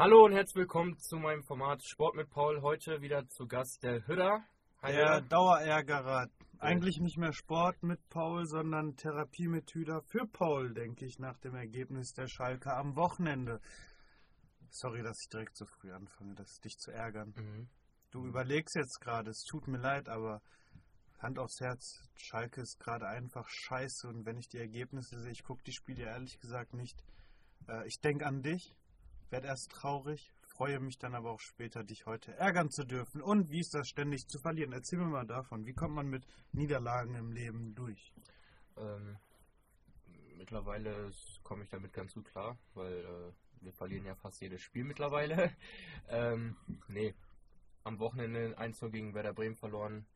Hallo und herzlich willkommen zu meinem Format Sport mit Paul. Heute wieder zu Gast der Hütter. Hi, Der. Dauerärgerer. Eigentlich nicht mehr Sport mit Paul, sondern Therapie mit Hüder für Paul, denke ich, nach dem Ergebnis der Schalke am Wochenende. Sorry, dass ich direkt so früh anfange, das dich zu ärgern. Mhm. Du überlegst jetzt gerade, es tut mir leid, aber Hand aufs Herz, Schalke ist gerade einfach scheiße und wenn ich die Ergebnisse sehe, ich gucke die Spiele ehrlich gesagt nicht. Äh, ich denke an dich, werde erst traurig, freue mich dann aber auch später, dich heute ärgern zu dürfen. Und wie ist das ständig zu verlieren? Erzähl mir mal davon. Wie kommt man mit Niederlagen im Leben durch? Ähm, mittlerweile komme ich damit ganz gut klar, weil äh, wir verlieren ja fast jedes Spiel mittlerweile. ähm, nee, am Wochenende 1 gegen Werder Bremen verloren.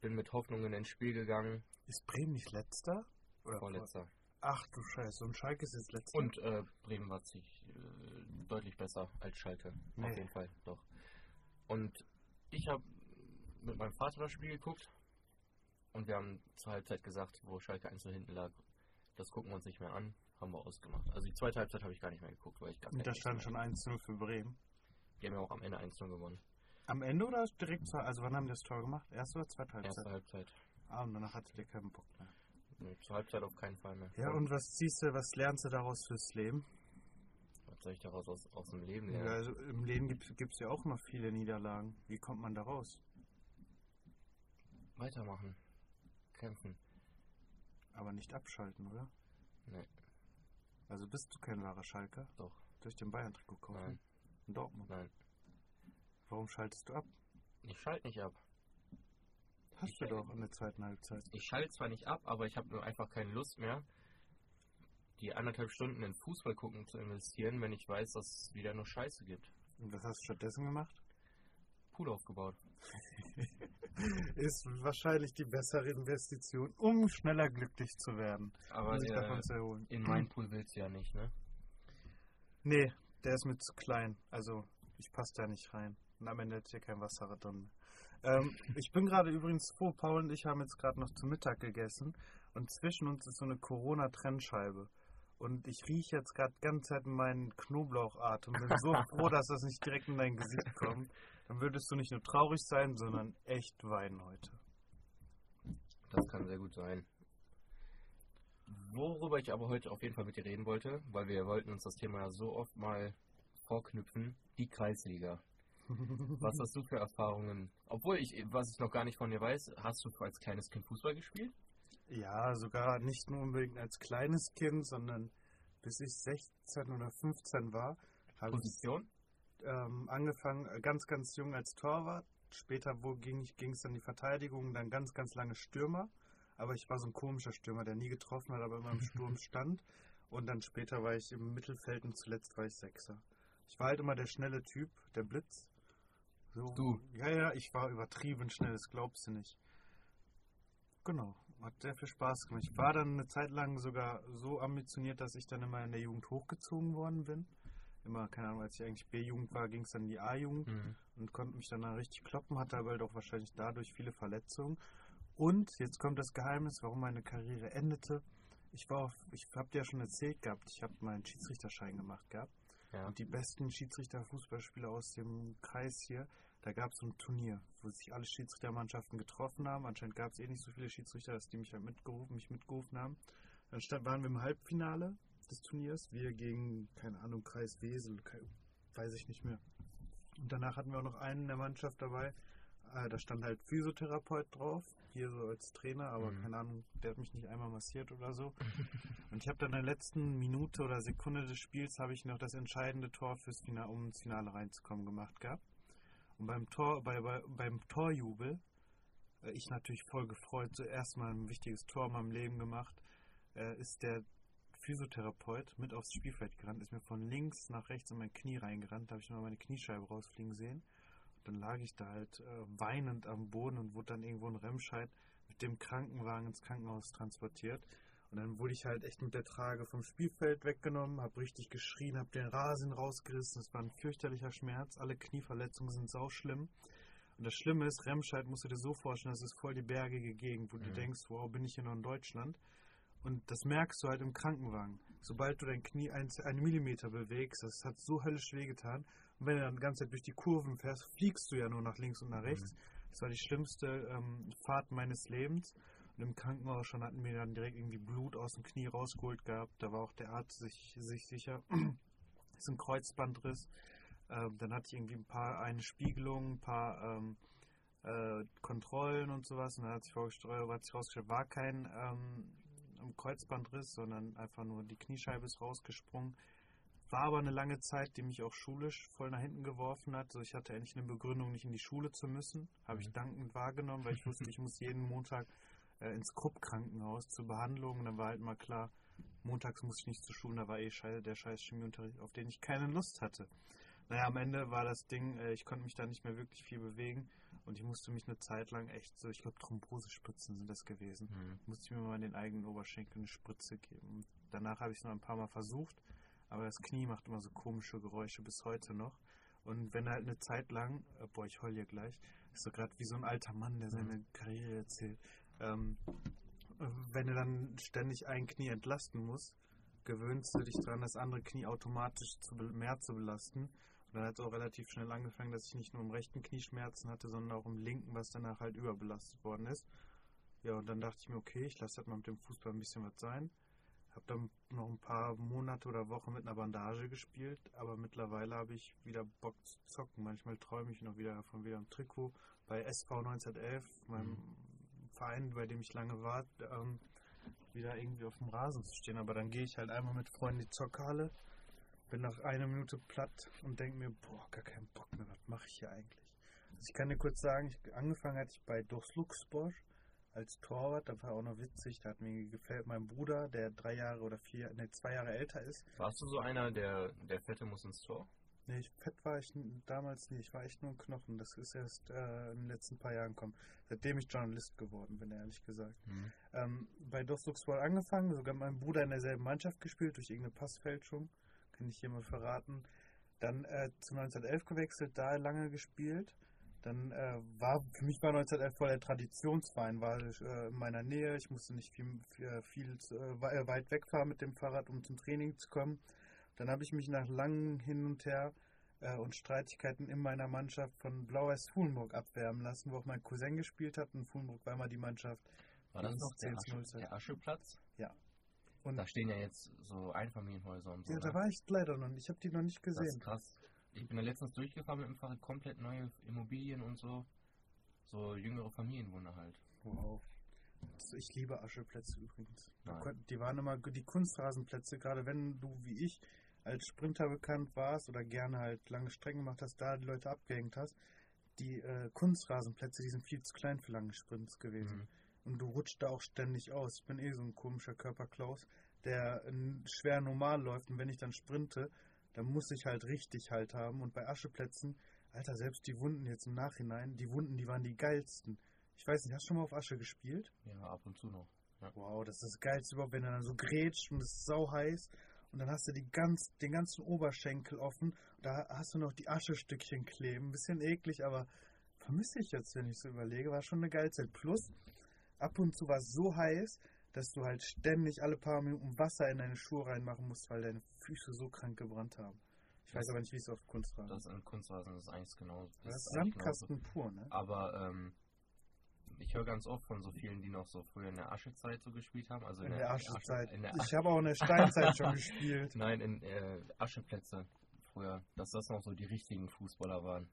Bin mit Hoffnungen ins Spiel gegangen. Ist Bremen nicht letzter? Oder Vorletzter. Ach du Scheiße, und Schalke ist jetzt letzter? Und äh, Bremen war sich äh, deutlich besser als Schalke. Nee. Auf jeden Fall, doch. Und ich habe mit meinem Vater das Spiel geguckt und wir haben zur Halbzeit gesagt, wo Schalke 1 hinten lag, das gucken wir uns nicht mehr an, haben wir ausgemacht. Also die zweite Halbzeit habe ich gar nicht mehr geguckt, weil ich gar keine da stand schon hatte. 1-0 für Bremen. Die haben ja auch am Ende 1 gewonnen. Am Ende oder direkt zur, also wann haben die das Tor gemacht? Erste oder zweite Halbzeit? Erste Halbzeit. Ah, und danach hattet ihr keinen Bock mehr. Nee, zur Halbzeit auf keinen Fall mehr. Ja, und was ziehst du, was lernst du daraus fürs Leben? Soll ich daraus aus, aus dem Leben Ja, lernen? also im Leben gibt es ja auch immer viele Niederlagen. Wie kommt man da raus? Weitermachen. Kämpfen. Aber nicht abschalten, oder? Nee, Also bist du kein wahrer Schalker? doch. Durch den Bayern-Trikot kaufen? Nein, In Dortmund. nein. Warum schaltest du ab? Ich schalte nicht ab. Hast Ich- du doch in der zweiten Halbzeit. ich schalte zwar nicht ab, aber ich habe nur einfach keine Lust mehr, die anderthalb Stunden in Fußball gucken zu investieren, wenn ich weiß, dass es wieder nur Scheiße gibt. Und was hast du stattdessen gemacht? Pool aufgebaut. Ist wahrscheinlich die bessere Investition, um schneller glücklich zu werden. Aber um sich äh, davon zu erholen. in meinen Pool willst du ja nicht, ne? Nee, der ist mir zu klein. Also, ich passe da nicht rein. Und am Ende hat hier kein Wasser drin. Ähm, ich bin gerade übrigens froh, Paul und ich haben jetzt gerade noch zu Mittag gegessen. Und zwischen uns ist so eine Corona-Trennscheibe. Und ich rieche jetzt gerade ganz Zeit meinen Knoblauchatem. Bin so froh, dass das nicht direkt in dein Gesicht kommt. Dann würdest du nicht nur traurig sein, sondern echt weinen heute. Das kann sehr gut sein. Worüber ich aber heute auf jeden Fall mit dir reden wollte, weil wir wollten uns das Thema ja so oft mal vorknüpfen, die Kreisliga. Was hast du für Erfahrungen? Obwohl ich, was ich noch gar nicht von dir weiß, hast du als kleines Kind Fußball gespielt? Ja, sogar nicht nur unbedingt als kleines Kind, sondern bis ich 16 oder 15 war, habe ich Position? ähm, angefangen äh, ganz, ganz jung als Torwart. Später wo ging es ging es dann die Verteidigung, dann ganz, ganz lange Stürmer. Aber ich war so ein komischer Stürmer, der nie getroffen hat, aber immer im Sturm stand. Und dann später war ich im Mittelfeld und zuletzt war ich Sechser. Ich war halt immer der schnelle Typ, der Blitz. So, Du? Ja, ja, ich war übertrieben schnell, das glaubst du nicht. Genau, hat sehr viel Spaß gemacht. Ich war dann eine Zeit lang sogar so ambitioniert, dass ich dann immer in der Jugend hochgezogen worden bin. Immer, keine Ahnung, als ich eigentlich B-Jugend war, ging es dann in die A-Jugend Mhm. und konnte mich dann da richtig kloppen, hatte aber halt auch wahrscheinlich dadurch viele Verletzungen. Und jetzt kommt das Geheimnis, warum meine Karriere endete. Ich war auf, ich habe dir ja schon erzählt gehabt, ich habe meinen Schiedsrichterschein gemacht gehabt. Ja. Und die besten Schiedsrichter, Fußballspieler aus dem Kreis hier, da gab es so ein Turnier, wo sich alle Schiedsrichtermannschaften getroffen haben. Anscheinend gab es eh nicht so viele Schiedsrichter, dass die mich halt mitgerufen, mich mitgerufen haben. Dann stand, waren wir im Halbfinale des Turniers, wir gegen, keine Ahnung, Kreis Wesel, weiß ich nicht mehr. Und danach hatten wir auch noch einen in der Mannschaft dabei, äh, da stand halt Physiotherapeut drauf, hier so als Trainer, aber Mhm. keine Ahnung, der hat mich nicht einmal massiert oder so. Und ich habe dann in der letzten Minute oder Sekunde des Spiels habe ich noch das entscheidende Tor fürs Finale, um ins Finale reinzukommen, gemacht gehabt. Und beim Tor, bei, bei, beim Torjubel, äh, ich natürlich voll gefreut, zuerst mal ein wichtiges Tor in meinem Leben gemacht, äh, ist der Physiotherapeut mit aufs Spielfeld gerannt, ist mir von links nach rechts in mein Knie reingerannt, da habe ich mal meine Kniescheibe rausfliegen sehen. Dann lag ich da halt äh, weinend am Boden und wurde dann irgendwo in Remscheid mit dem Krankenwagen ins Krankenhaus transportiert. Und dann wurde ich halt echt mit der Trage vom Spielfeld weggenommen, habe richtig geschrien, habe den Rasen rausgerissen. Es war ein fürchterlicher Schmerz. Alle Knieverletzungen sind sauschlimm. Und das Schlimme ist, Remscheid musst du dir so vorstellen, das ist voll die bergige Gegend, wo du Mhm. denkst, wow, bin ich hier noch in Deutschland. Und das merkst du halt im Krankenwagen. Sobald du dein Knie ein, einen Millimeter bewegst, das hat so höllisch wehgetan. Und wenn du dann die ganze Zeit durch die Kurven fährst, fliegst du ja nur nach links und nach rechts. Mhm. Das war die schlimmste ähm, Fahrt meines Lebens. Und im Krankenhaus schon hatten wir dann direkt irgendwie Blut aus dem Knie rausgeholt gehabt. Da war auch der Arzt sich, sich sicher. das ist ein Kreuzbandriss. Ähm, dann hatte ich irgendwie ein paar eine Spiegelung, ein paar ähm, äh, Kontrollen und sowas. Und dann hat sich, hat sich rausgestellt, war kein ähm, Kreuzbandriss, sondern einfach nur die Kniescheibe ist rausgesprungen. War aber eine lange Zeit, die mich auch schulisch voll nach hinten geworfen hat. Also ich hatte endlich eine Begründung, nicht in die Schule zu müssen. Habe ich Mhm. dankend wahrgenommen, weil ich wusste, ich muss jeden Montag äh, ins Krupp-Krankenhaus zur Behandlung. Und dann war halt mal klar, montags muss ich nicht zur Schule. Da war eh schei- der scheiß Chemieunterricht, auf den ich keine Lust hatte. Naja, am Ende war das Ding, äh, ich konnte mich da nicht mehr wirklich viel bewegen. Und ich musste mich eine Zeit lang echt so, ich glaube Thrombosespritzen sind das gewesen Mhm. musste ich mir mal in den eigenen Oberschenkel eine Spritze geben. Und danach habe ich es noch ein paar Mal versucht, aber das Knie macht immer so komische Geräusche bis heute noch. Und wenn halt eine Zeit lang, äh, boah, ich heul hier gleich, ist so gerade wie so ein alter Mann, der seine Karriere erzählt. Ähm, äh, wenn du dann ständig ein Knie entlasten musst, gewöhnst du dich daran, das andere Knie automatisch zu, mehr zu belasten. Und dann hat es auch relativ schnell angefangen, dass ich nicht nur im rechten Knie Schmerzen hatte, sondern auch im linken, was danach halt überbelastet worden ist. Ja, und dann dachte ich mir, okay, ich lasse das mal mit dem Fußball ein bisschen was sein. Habe dann noch ein paar Monate oder Wochen mit einer Bandage gespielt, aber mittlerweile habe ich wieder Bock zu zocken. Manchmal träume ich noch wieder von wieder einem Trikot bei SV 1911, meinem Verein, bei dem ich lange war, ähm, wieder irgendwie auf dem Rasen zu stehen. Aber dann gehe ich halt einmal mit Freunden in die Zockhalle, bin nach einer Minute platt und denke mir, boah, gar keinen Bock mehr, was mache ich hier eigentlich? Also ich kann dir kurz sagen, ich, angefangen hatte ich bei Durchluxspor als Torwart, da war auch noch witzig, da hat mir gefällt mein Bruder, der drei Jahre oder vier, ne, zwei Jahre älter ist. Warst du so einer, der, der Fette muss ins Tor? Nee, ich, fett war ich damals nicht, ich war echt nur ein Knochen. Das ist erst äh, in den letzten paar Jahren gekommen, seitdem ich Journalist geworden bin, ehrlich gesagt. Mhm. Ähm, bei Dostluxball angefangen, sogar meinem Bruder in derselben Mannschaft gespielt, durch irgendeine Passfälschung, kann ich hier mal verraten. Dann äh, zu 1911 gewechselt, da lange gespielt. Dann äh, war, für mich war 1911 voll der Traditionsverein, war äh, in meiner Nähe. Ich musste nicht viel, viel, viel zu, äh, äh, weit wegfahren mit dem Fahrrad, um zum Training zu kommen. Dann habe ich mich nach langen Hin und Her äh, und Streitigkeiten in meiner Mannschaft von Blau-Weiß Fuhlenburg abwärmen lassen, wo auch mein Cousin gespielt hat. Und Fuhlenburg war immer die Mannschaft. War das noch der, Asche, der Ascheplatz? Und Da stehen ja jetzt so Einfamilienhäuser und so. ja, ne? da war ich leider noch nicht. Ich habe die noch nicht das ist gesehen. krass. Ich bin da letztens durchgefahren mit dem Fahrrad, komplett neue Immobilien und so. So jüngere Familienwohner halt. Wow. Das- Ich liebe Ascheplätze übrigens. Nein. Die waren immer die Kunstrasenplätze, gerade wenn du wie ich als Sprinter bekannt warst oder gerne halt lange Strecken gemacht hast, da die Leute abgehängt hast. Die äh, Kunstrasenplätze, die sind viel zu klein für lange Sprints gewesen. Mhm. Und du rutscht da auch ständig aus. Ich bin eh so ein komischer Körperklaus, der äh, schwer normal läuft. Und wenn ich dann sprinte, dann muss ich halt richtig halt haben. Und bei Ascheplätzen, Alter, selbst die Wunden jetzt im Nachhinein, die Wunden, die waren die geilsten. Ich weiß nicht, hast du schon mal auf Asche gespielt? Ja, ab und zu noch. Wow, das ist das Geilste überhaupt, wenn du dann so grätscht und es ist sau heiß. Und dann hast du die ganz, den ganzen Oberschenkel offen. Da hast du noch die Aschestückchen kleben. Bisschen eklig, aber vermisse ich jetzt, wenn ich so überlege. War schon eine geile Zeit. Plus, ab und zu war es so heiß, dass du halt ständig alle paar Minuten Wasser in deine Schuhe reinmachen musst, weil deine Füße so krank gebrannt haben. Ich weiß aber nicht, wie es auf Kunstrasen Das in Kunstrasen ist eigentlich genau. Das ist eigentlich genauso. Sandkasten pur, ne? Aber ähm, ich höre ganz oft von so vielen, die noch so früher in der Aschezeit so gespielt haben. Also In der Aschezeit. in der Ich habe auch in der Steinzeit schon gespielt. Nein, in äh, Ascheplätze früher. Dass das noch so die richtigen Fußballer waren.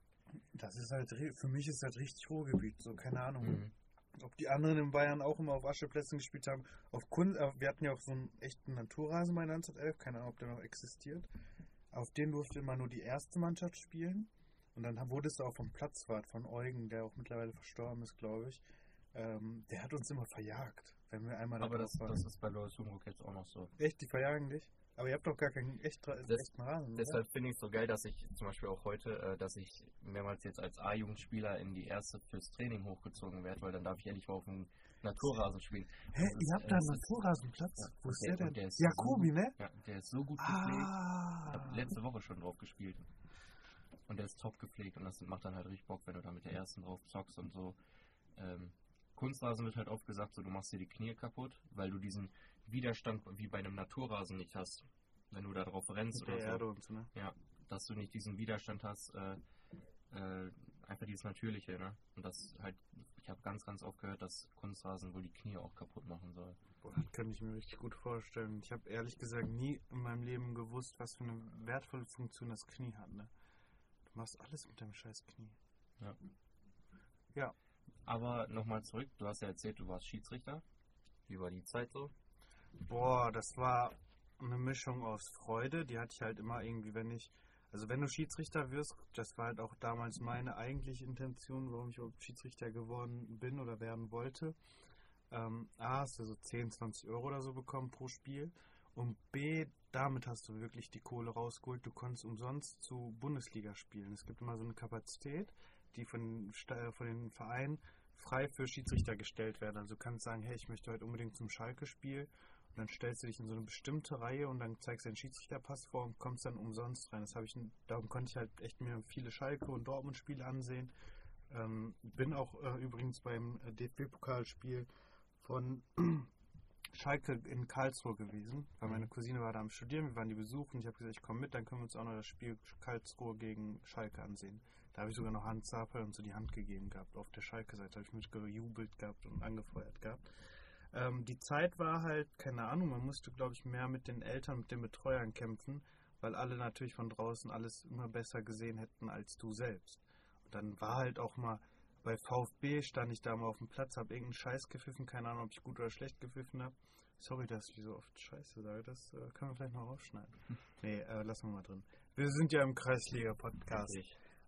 Das ist halt, für mich ist das richtig Ruhrgebiet, so keine Ahnung. Mhm. Ob die anderen in Bayern auch immer auf Ascheplätzen gespielt haben. Auf Kun äh, wir hatten ja auch so einen echten Naturrasen bei 1911, keine Ahnung, ob der noch existiert. Auf den durfte immer nur die erste Mannschaft spielen. Und dann wurde es auch vom Platzwart von Eugen, der auch mittlerweile verstorben ist, glaube ich. Ähm, der hat uns immer verjagt, wenn wir einmal Aber das, das ist bei Lois Humrock jetzt auch noch so. Echt, die verjagen dich? Aber ihr habt doch gar keinen echt, Das- echten Rasen? Deshalb finde ich es so geil, dass ich zum Beispiel auch heute, äh, dass ich mehrmals jetzt als A-Jugendspieler in die erste fürs Training hochgezogen werde, weil dann darf ich endlich mal auf dem Naturrasen spielen. Hä, das ihr habt äh, da einen Naturrasenplatz? Ja, Wo ist der- der denn? der ist Jakobi, so- ne? Ja, der ist so gut gepflegt. Ich Ah. habe letzte Woche schon drauf gespielt. Und der ist top gepflegt und das macht dann halt richtig Bock, wenn du da mit der ersten drauf zockst und so. Ähm, Kunstrasen wird halt oft gesagt, so du machst dir die Knie kaputt, weil du diesen Widerstand wie bei einem Naturrasen nicht hast. Wenn du da drauf rennst oder Erde so. und so, ne? Ja, dass du nicht diesen Widerstand hast, äh, äh, einfach dieses Natürliche, ne? Und das halt, ich habe ganz, ganz oft gehört, dass Kunstrasen wohl die Knie auch kaputt machen soll. Boah, das könnte ich mir richtig gut vorstellen. Ich habe ehrlich gesagt nie in meinem Leben gewusst, was für eine wertvolle Funktion das Knie hat, ne? Du machst alles mit deinem scheiß Knie. Aber nochmal zurück, du hast ja erzählt, du warst Schiedsrichter. Wie war die Zeit so? Boah, das war eine Mischung aus Freude. Die hatte ich halt immer irgendwie, wenn ich. Also wenn du Schiedsrichter wirst, das war halt auch damals meine eigentliche Intention, warum ich Schiedsrichter geworden bin oder werden wollte. Ähm, A, hast du so 10, 20 Euro oder so bekommen pro Spiel. Und B, damit hast du wirklich die Kohle rausgeholt. Du konntest umsonst zu Bundesliga spielen. Es gibt immer so eine Kapazität, die von, von den Vereinen frei für Schiedsrichter gestellt werden. Also du kannst sagen, hey, ich möchte heute unbedingt zum Schalke-Spiel. Und dann stellst du dich in so eine bestimmte Reihe und dann zeigst du den Schiedsrichterpass vor und kommst dann umsonst rein. Das habe ich, darum konnte ich halt echt mir viele Schalke und Dortmund-Spiele ansehen. Ähm, bin auch äh, übrigens beim äh, DFB-Pokalspiel von Schalke in Karlsruhe gewesen, weil meine Cousine war da am Studieren, wir waren die besuchen. Ich habe gesagt, ich komme mit, dann können wir uns auch noch das Spiel Karlsruhe gegen Schalke ansehen. Da habe ich sogar noch Hans Zapel und so die Hand gegeben gehabt. Auf der Schalke-Seite habe ich mitgejubelt gehabt und angefeuert gehabt. Ähm, die Zeit war halt, keine Ahnung, man musste, glaube ich, mehr mit den Eltern, mit den Betreuern kämpfen, weil alle natürlich von draußen alles immer besser gesehen hätten als du selbst. Und dann war halt auch mal, bei VfB stand ich da mal auf dem Platz, habe irgendeinen Scheiß gepfiffen, keine Ahnung, ob ich gut oder schlecht gepfiffen habe. Sorry, dass ich so oft Scheiße sage, das äh, können wir vielleicht noch rausschneiden. Nee, äh, lassen wir mal drin. Wir sind ja im Kreisliga-Podcast.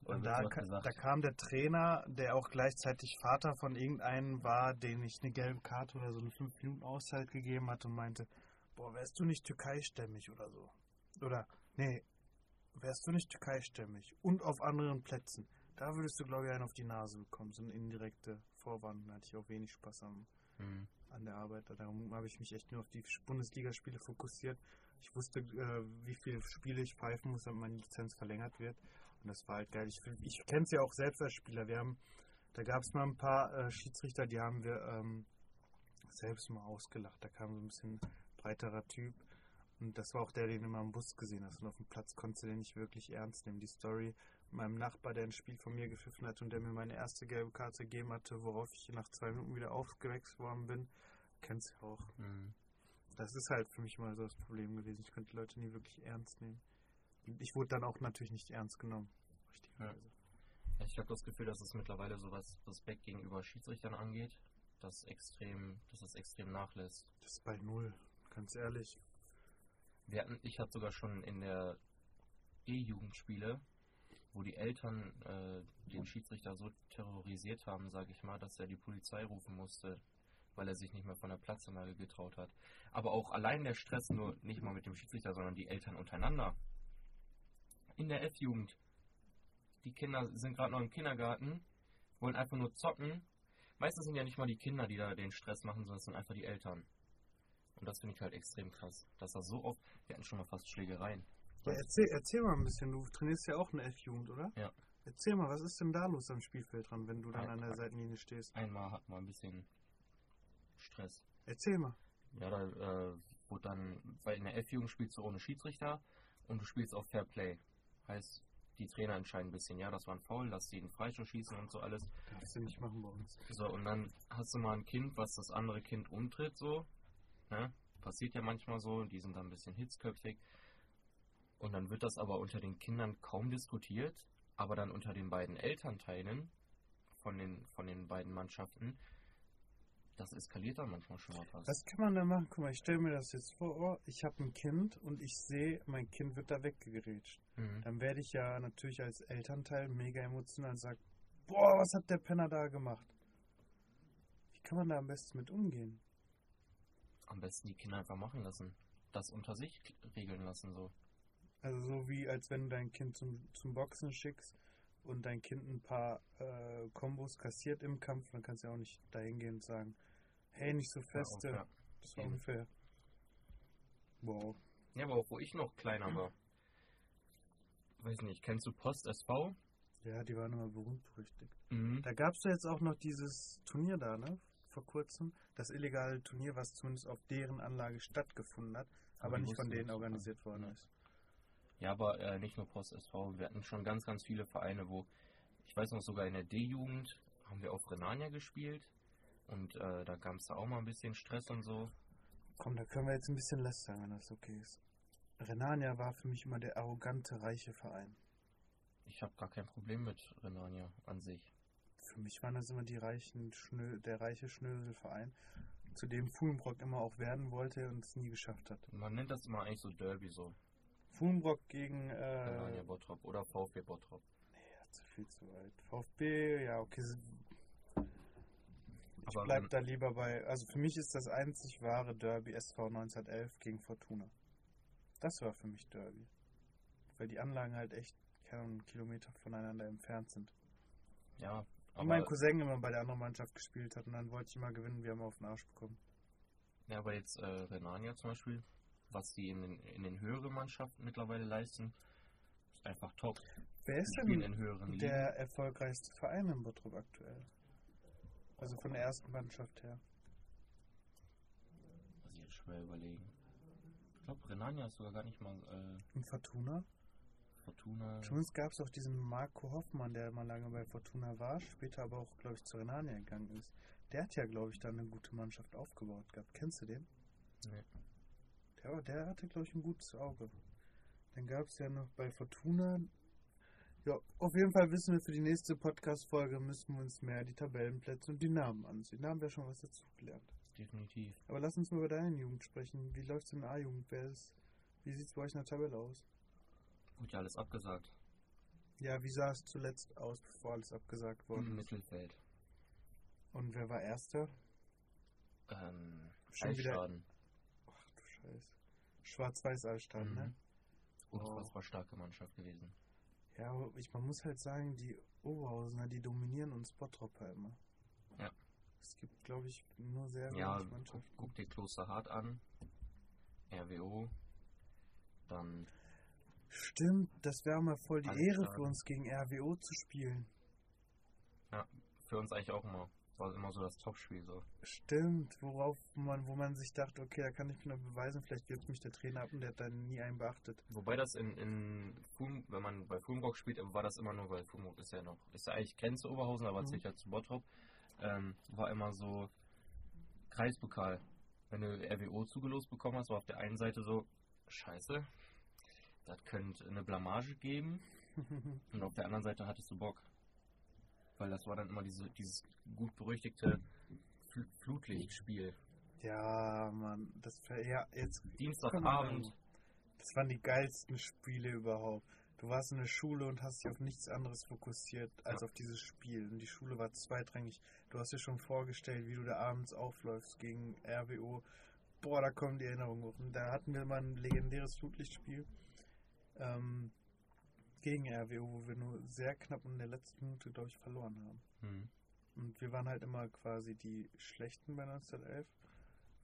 Und Da da, kam der Trainer, der auch gleichzeitig Vater von irgendeinem war, den ich eine gelbe Karte oder so eine 5 Minuten Auszeit gegeben hat und meinte, boah, wärst du nicht türkeistämmig oder so? Oder, nee, wärst du nicht türkeistämmig und auf anderen Plätzen, da würdest du, glaube ich, einen auf die Nase bekommen. So eine indirekte Vorwand, da hatte ich auch wenig Spaß am, Mhm. an der Arbeit. Darum habe ich mich echt nur auf die Bundesligaspiele fokussiert. Ich wusste, äh, wie viele Spiele ich pfeifen muss, damit meine Lizenz verlängert wird. Und das war halt geil. Ich, ich kenne es ja auch selbst als Spieler. Wir haben, da gab es mal ein paar äh, Schiedsrichter, die haben wir ähm, selbst mal ausgelacht. Da kam so ein bisschen breiterer Typ. Und das war auch der, den du immer am Bus gesehen hast. Und auf dem Platz konntest du den nicht wirklich ernst nehmen. Die Story mit meinem Nachbar, der ein Spiel von mir gepfiffen hat und der mir meine erste gelbe Karte gegeben hatte, worauf ich nach zwei Minuten wieder aufgewechselt worden bin, kennst du auch. Mhm. Das ist halt für mich immer so das Problem gewesen. Ich konnte die Leute nie wirklich ernst nehmen. Und ich wurde dann auch natürlich nicht ernst genommen. Ja, Ich habe das Gefühl, dass es mittlerweile so was Respekt gegenüber Schiedsrichtern angeht, das extrem, dass das extrem nachlässt. Das ist bei null, ganz ehrlich. Wir hatten, ich hatte sogar schon in der E-Jugendspiele, wo die Eltern äh, den Schiedsrichter so terrorisiert haben, sage ich mal, dass er die Polizei rufen musste, weil er sich nicht mehr von der Platzanlage getraut hat. Aber auch allein der Stress, nur nicht mal mit dem Schiedsrichter, sondern die Eltern untereinander. In der F-Jugend. Die Kinder sind gerade noch im Kindergarten, wollen einfach nur zocken. Meistens sind ja nicht mal die Kinder, die da den Stress machen, sondern es sind einfach die Eltern. Und das finde ich halt extrem krass, dass das so oft, wir hatten schon mal fast Schlägereien. Ja, erzähl, erzähl mal ein bisschen, du trainierst ja auch eine F-Jugend, oder? Ja. Erzähl mal, was ist denn da los am Spielfeld dran, wenn du dann Ein- an der Seitenlinie stehst? Einmal hatten wir ein bisschen Stress. Erzähl mal. Ja, da äh, wurde dann, weil in der F-Jugend spielst du ohne Schiedsrichter und du spielst auf Fair Play. Heißt, die Trainer entscheiden ein bisschen, ja, das war ein Foul, lass sie einen Freistoß schießen und so alles. Darfst du nicht machen bei uns. So, und dann hast du mal ein Kind, was das andere Kind umtritt, so. Ne? Passiert ja manchmal so, die sind dann ein bisschen hitzköpfig. Und dann wird das aber unter den Kindern kaum diskutiert, aber dann unter den beiden Elternteilen von den, von den beiden Mannschaften, das eskaliert dann manchmal schon mal fast. Was kann man da machen? Guck mal, ich stelle mir das jetzt vor, oh, ich habe ein Kind und ich sehe, mein Kind wird da weggegerätscht. Mhm. Dann werde ich ja natürlich als Elternteil mega emotional und sage, boah, was hat der Penner da gemacht? Wie kann man da am besten mit umgehen? Am besten die Kinder einfach machen lassen. Das unter sich regeln lassen, so. Also so wie als wenn du dein Kind zum, zum Boxen schickst und dein Kind ein paar äh, Kombos kassiert im Kampf, dann kannst du ja auch nicht dahin gehen und sagen, hey, nicht so feste. Ja, Das war eben. unfair. Wow. ja, aber auch wo ich noch kleiner war. Weiß nicht, kennst du Post SV? Ja, die waren immer berühmt berüchtigt. Mhm. Da gab es ja jetzt auch noch dieses Turnier da, ne? Vor kurzem. Das illegale Turnier, was zumindest auf deren Anlage stattgefunden hat, aber, nicht von denen organisiert worden ist. Ja, aber äh, nicht nur Post SV. Wir hatten schon ganz, ganz viele Vereine, wo, ich weiß noch sogar in der D-Jugend haben wir auf Renania gespielt. Und äh, da gab es da auch mal ein bisschen Stress und so. Komm, da können wir jetzt ein bisschen lästern, wenn das okay ist. Renania war für mich immer der arrogante, reiche Verein. Ich habe gar kein Problem mit Renania an sich. Für mich waren das immer die reichen Schnö der reiche Schnöselverein, zu dem Fuhlenbrock immer auch werden wollte und es nie geschafft hat. Man nennt das immer eigentlich so Derby so. Fuhlenbrock gegen äh, Bottrop oder VfB Bottrop. ja, zu viel zu weit. VfB, ja, okay. Ich Aber bleib da lieber bei. Also für mich ist das einzig wahre Derby SV 1911 gegen Fortuna. Das war für mich Derby. Weil die Anlagen halt echt, keine Ahnung, einen Kilometer voneinander entfernt sind. Ja, aber, mein Cousin immer bei der anderen Mannschaft gespielt hat und dann wollte ich immer gewinnen, wir haben auf den Arsch bekommen. ja, aber jetzt äh, Renania zum Beispiel, was die in den, in den höheren Mannschaften mittlerweile leisten, ist einfach top. Wer ist denn in höheren Ligen. der erfolgreichste Verein in Bottrop aktuell? Also von der ersten Mannschaft her. Muss ich jetzt schwer überlegen. Ich glaube, Renania ist sogar gar nicht mal äh, Und Fortuna? Fortuna. Zumindest gab es auch diesen Marco Hoffmann, der mal lange bei Fortuna war, später aber auch, glaube ich, zu Renania gegangen ist. Der hat ja, glaube ich, dann eine gute Mannschaft aufgebaut gehabt. Kennst du den? Nee. Der, der hatte, glaube ich, ein gutes Auge. Dann gab es ja noch bei Fortuna. Ja, auf jeden Fall wissen wir, für die nächste Podcast-Folge müssen wir uns mehr die Tabellenplätze und die Namen ansehen. Da haben wir schon was dazu gelernt. Definitiv. Aber lass uns mal über deine Jugend sprechen. Wie läuft es in der A-Jugend? Wer ist, wie sieht es bei euch in der Tabelle aus? Wurde ja alles abgesagt. Ja, wie sah es zuletzt aus, bevor alles abgesagt worden Im? Mittelfeld. Und wer war Erster? Ähm, Schon wieder-. Ach du Scheiße. Schwarz-Weiß-Altstadt, Mhm. ne? Unfassbar starke Mannschaft gewesen. Ja, aber ich, man muss halt sagen, die Oberhausener, die dominieren uns Bottropper immer. Ja. Es gibt, glaube ich, nur sehr Ja, wenig guck, Mannschaften. guck dir Klosterhardt an. RWO. Dann Stimmt, das wäre mal voll die Alles Ehre klar. für uns, gegen RWO zu spielen. für uns eigentlich auch immer. War immer so das Topspiel so. Stimmt, worauf man, wo man sich dachte, okay, da kann ich mich noch beweisen, vielleicht wirft mich der Trainer ab und der hat dann nie einen beachtet. Wobei das in, in Fulm, wenn man bei Fulmrock spielt, war das immer nur, weil Fulmrock ist ja noch, ist ja eigentlich Grenze Oberhausen, aber Mhm. zählt ja zu Bottrop, ähm, war immer so Kreispokal. Wenn du RWO zugelost bekommen hast, war auf der einen Seite so, scheiße, das könnte eine Blamage geben und auf der anderen Seite hattest du Bock. Weil das war dann immer diese, dieses gut berüchtigte Fl Flutlichtspiel. ja, Mann, das wär, ja, jetzt Dienstagabend, Das waren die geilsten Spiele überhaupt. Du warst in der Schule und hast dich auf nichts anderes fokussiert als Ja. auf dieses Spiel. Und die Schule war zweitrangig. Du hast dir schon vorgestellt, wie du da abends aufläufst gegen RWO. Boah, da kommen die Erinnerungen hoch. Und da hatten wir mal ein legendäres Flutlichtspiel ähm, gegen RWO, wo wir nur sehr knapp in der letzten Minute, glaube ich, verloren haben. hm. Und wir waren halt immer quasi die Schlechten bei 1911.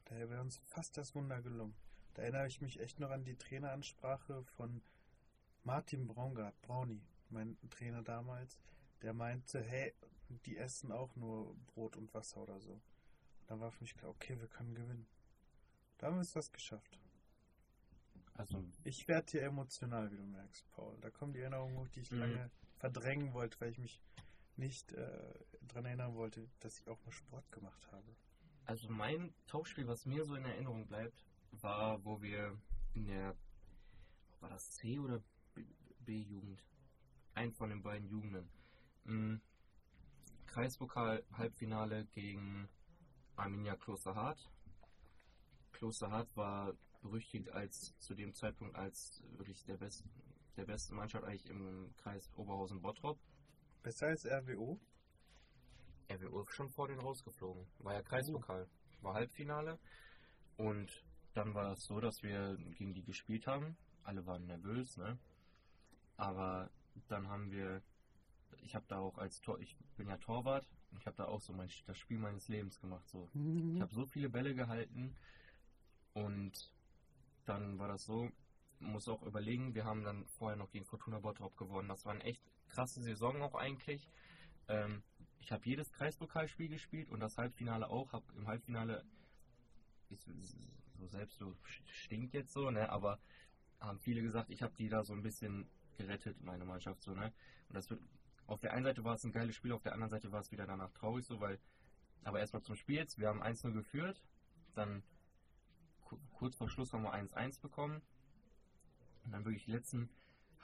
Daher wäre uns fast das Wunder gelungen. Da erinnere ich mich echt noch an die Traineransprache von Martin Braungart, Brownie, mein Trainer damals. Der meinte, hey, die essen auch nur Brot und Wasser oder so. Dann war für mich klar, okay, wir können gewinnen. Da haben wir es das geschafft. Also Ich werde hier emotional, wie du merkst, Paul. Da kommen die Erinnerungen hoch, die ich Mhm. lange verdrängen wollte, weil ich mich nicht äh, daran erinnern wollte, dass ich auch mal Sport gemacht habe. Also mein Topspiel, was mir so in Erinnerung bleibt, war, wo wir in der, war das C oder B- B-Jugend? Ein von den beiden Jugenden. Mhm. Kreispokal Halbfinale gegen Arminia Klosterhardt. Klosterhardt war berüchtigt als zu dem Zeitpunkt als wirklich der best, der beste Mannschaft eigentlich im Kreis Oberhausen-Bottrop. Besser als RWO? RWO ist schon vor den rausgeflogen. War ja Kreispokal. War Halbfinale. Und dann war es so, dass wir gegen die gespielt haben. Alle waren nervös, ne? Aber dann haben wir, ich habe da auch als Tor, ich bin ja Torwart und ich habe da auch so mein, das Spiel meines Lebens gemacht. So, ich habe so viele Bälle gehalten und dann war das so, muss auch überlegen, wir haben dann vorher noch gegen Fortuna Bottrop gewonnen. Das war eine echt krasse Saison auch eigentlich. Ähm, ich habe jedes Kreispokalspiel gespielt und das Halbfinale auch. Hab im Halbfinale ist so selbst so stinkt jetzt so, ne? Aber haben viele gesagt, ich habe die da so ein bisschen gerettet, meine Mannschaft so, ne? Und das wird auf der einen Seite war es ein geiles Spiel, auf der anderen Seite war es wieder danach traurig so, weil aber erstmal zum Spiel jetzt, wir haben 1-0 geführt, dann kurz vor Schluss haben wir 1-1 bekommen und dann wirklich die letzten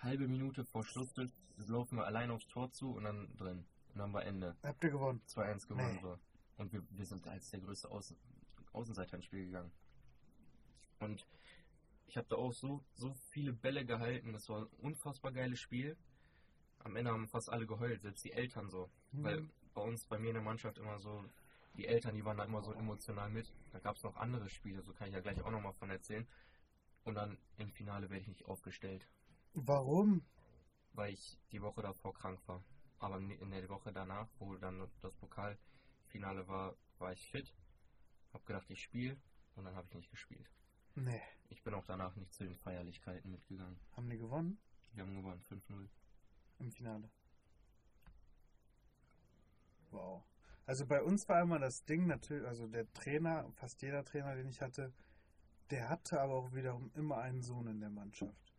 halbe Minute vor Schluss laufen wir allein aufs Tor zu und dann drin. Und dann war Ende. Habt ihr gewonnen? 2-1 gewonnen. Nee. So. Und wir, wir sind als der größte Außen, Außenseiter ins Spiel gegangen. Und ich habe da auch so, so viele Bälle gehalten. Das war ein unfassbar geiles Spiel. Am Ende haben fast alle geheult, selbst die Eltern so. Mhm. Weil bei uns, bei mir in der Mannschaft immer so, die Eltern, die waren da immer so emotional mit. Da gab es noch andere Spiele, so kann ich ja gleich auch nochmal von erzählen. Und dann im Finale werde ich nicht aufgestellt. Warum? Weil ich die Woche davor krank war. Aber in der Woche danach, wo dann das Pokalfinale war, war ich fit. Hab gedacht, ich spiele und dann habe ich nicht gespielt. Nee. Ich bin auch danach nicht zu den Feierlichkeiten mitgegangen. Haben die gewonnen? Wir haben gewonnen, 5-0. Im Finale. Wow. Also bei uns war immer das Ding natürlich, also der Trainer, fast jeder Trainer, den ich hatte, der hatte aber auch wiederum immer einen Sohn in der Mannschaft.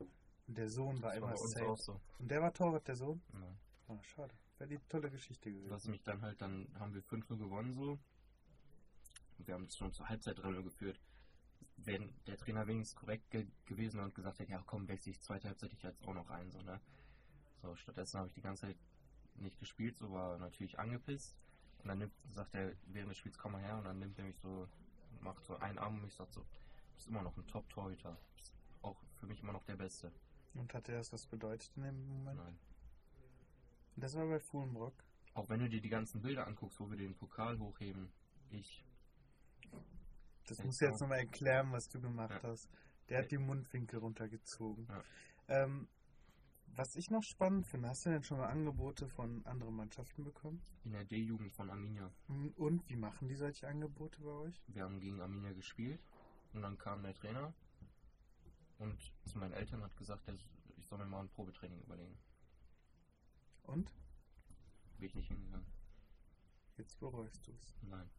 Und der Sohn war das immer war safe. So. Und der war Torwart, der Sohn? Nein. Ah, schade. Wäre die tolle Geschichte gewesen. Was mich dann halt, dann haben wir 5-0 gewonnen so. Und wir haben es schon zur Halbzeit 3 geführt. Wenn der Trainer wenigstens korrekt ge gewesen und gesagt hätte, ja komm, wechsle ich zweite Halbzeit ich jetzt auch noch ein, so, ne? So, stattdessen habe ich die ganze Zeit nicht gespielt, so war natürlich angepisst. Und dann nimmt, sagt er während des Spiels, komm mal her, und dann nimmt er mich so, macht so einen Arm und mich sagt so, du bist immer noch ein Top-Torhüter. Auch für mich immer noch der Beste. Und hat er das was bedeutet in dem Moment? Nein. Das war bei Fuhlenbrock. Auch wenn du dir die ganzen Bilder anguckst, wo wir den Pokal hochheben, ich. Das muss jetzt nochmal erklären, was du gemacht ja. hast. Der hat die Mundwinkel runtergezogen. Ja. Ähm, was ich noch spannend finde, hast du denn schon mal Angebote von anderen Mannschaften bekommen? In der D-Jugend von Arminia. Hm, und wie machen die solche Angebote bei euch? Wir haben gegen Arminia gespielt und dann kam der Trainer und zu meinen Eltern hat gesagt, ich soll mir mal ein Probetraining überlegen. Und? Bin ich nicht hingegangen. Jetzt bereust du es. Nein.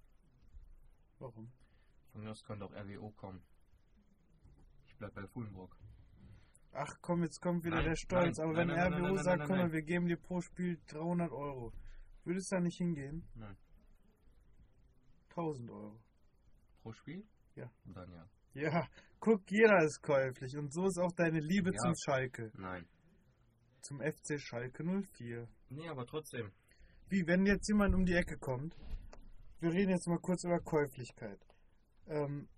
Warum? Von mir aus könnte auch RWO kommen. Ich bleib bei Fuhlenburg. Ach komm, jetzt kommt wieder nein, der Stolz. Nein, aber nein, wenn RWO sagt, komm mal, wir geben dir pro Spiel 300 Euro. Würdest du da nicht hingehen? Nein. 1000 Euro. Pro Spiel? Ja. Dann ja. Ja, guck, jeder ist käuflich. Und so ist auch deine Liebe ja. zum Schalke. Nein zum FC Schalke 04. Nee, aber trotzdem. Wie, wenn jetzt jemand um die Ecke kommt, wir reden jetzt mal kurz über Käuflichkeit, ähm,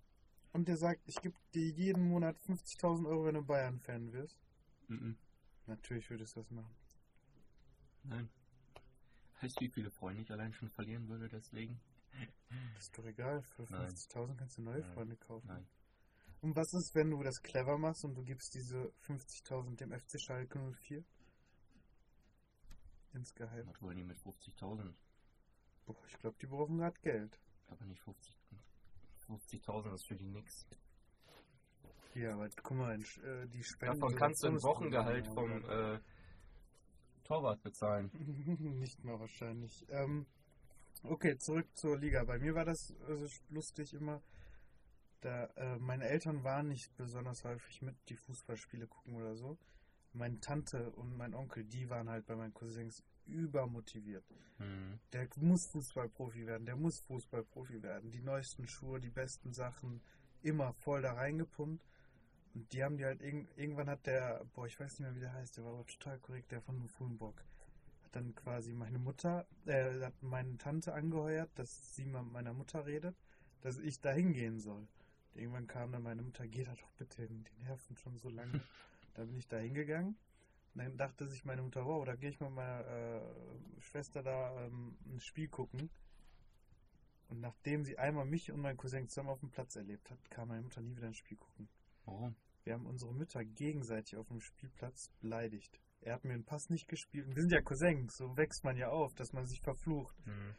und der sagt, ich gebe dir jeden Monat 50.000 Euro, wenn du Bayern-Fan wirst. Mhm. Natürlich würdest du das machen. Nein. Weißt du, wie viele Freunde ich allein schon verlieren würde deswegen? Das ist doch egal. Für 50.000 kannst du neue Nein. Freunde kaufen. Nein. Und was ist, wenn du das clever machst und du gibst diese 50.000 dem FC Schalke 04? Insgeheim. Was wollen die mit 50.000? Boah, ich glaube, die brauchen gerade Geld. Aber nicht 50. 50.000 ist für die nix. Ja, aber guck mal, äh, die Spenden. Davon kannst du ein Wochengehalt vom äh, Torwart bezahlen. nicht mal wahrscheinlich. Ähm, okay, zurück zur Liga. Bei mir war das also lustig immer da, äh, meine Eltern waren nicht besonders häufig mit, die Fußballspiele gucken oder so. Meine Tante und mein Onkel, die waren halt bei meinen Cousins übermotiviert. Mhm. Der muss Fußballprofi werden, der muss Fußballprofi werden. Die neuesten Schuhe, die besten Sachen, immer voll da reingepumpt. Und die haben die halt, irg irgendwann hat der, boah, ich weiß nicht mehr, wie der heißt, der war aber total korrekt, der von Fuhlenbock. Hat dann quasi meine Mutter, äh, hat meine Tante angeheuert, dass sie mal mit meiner Mutter redet, dass ich da hingehen soll. Irgendwann kam dann meine Mutter, geh da doch bitte hin, die nerven schon so lange. da bin ich da hingegangen. Und dann dachte sich meine Mutter, wow, da gehe ich mit meiner äh, Schwester da ähm, ein Spiel gucken. Und nachdem sie einmal mich und meinen Cousin zusammen auf dem Platz erlebt hat, kam meine Mutter nie wieder ein Spiel gucken. Warum? Wir haben unsere Mütter gegenseitig auf dem Spielplatz beleidigt. Er hat mir den Pass nicht gespielt. Und wir sind ja Cousins, so wächst man ja auf, dass man sich verflucht. Mhm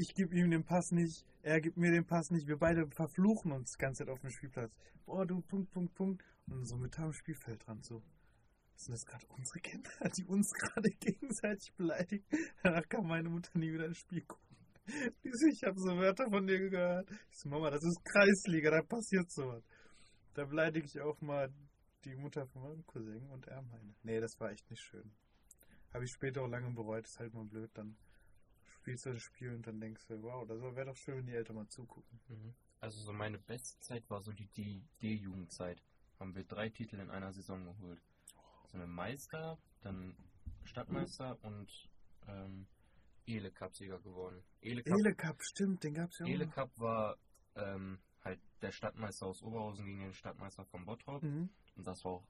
ich gebe ihm den Pass nicht, er gibt mir den Pass nicht, wir beide verfluchen uns die ganze Zeit auf dem Spielplatz. Boah, du Punkt, Punkt, Punkt. Und so mit am Spielfeldrand so. Sind das gerade unsere Kinder, die uns gerade gegenseitig beleidigen? Danach kann meine Mutter nie wieder ins Spiel gucken. Ich habe so Wörter von dir gehört. Ich so, Mama, das ist Kreisliga, da passiert sowas. Da beleidige ich auch mal die Mutter von meinem Cousin und er meine. Nee, das war echt nicht schön. Habe ich später auch lange bereut, ist halt mal blöd. Dann spielst du das Spiel und dann denkst du, wow, das wäre doch schön, wenn die Eltern mal zugucken. Mhm. Also so meine Bestzeit war so die D-Jugendzeit. Haben wir drei Titel in einer Saison geholt. So eine Meister, dann Stadtmeister und ähm, Ele Cup-Sieger geworden. Ele Cup, Ele Cup, stimmt, den gab es ja auch. Ele Cup war ähm, halt der Stadtmeister aus Oberhausen gegen den Stadtmeister von Bottrop. Mhm. Und das war auch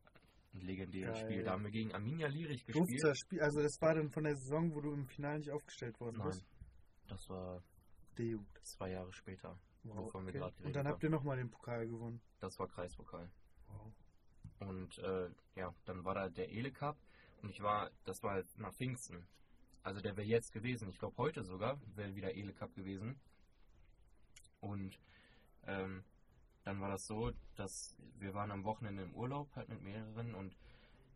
ein legendäres Geil. Spiel. Da haben wir gegen Arminia Lierich gespielt. Das Spiel, also das war dann von der Saison, wo du im Finale nicht aufgestellt worden Nein, bist? das war zwei Jahre später. Wow, okay. Und dann habt ihr nochmal den Pokal gewonnen? Das war Kreispokal. Und äh, ja, dann war da der Ele Cup und ich war, das war halt nach Pfingsten. Also der wäre jetzt gewesen. Ich glaube heute sogar wäre wieder Ele Cup gewesen. Und ähm, dann war das so, dass wir waren am Wochenende im Urlaub halt mit mehreren und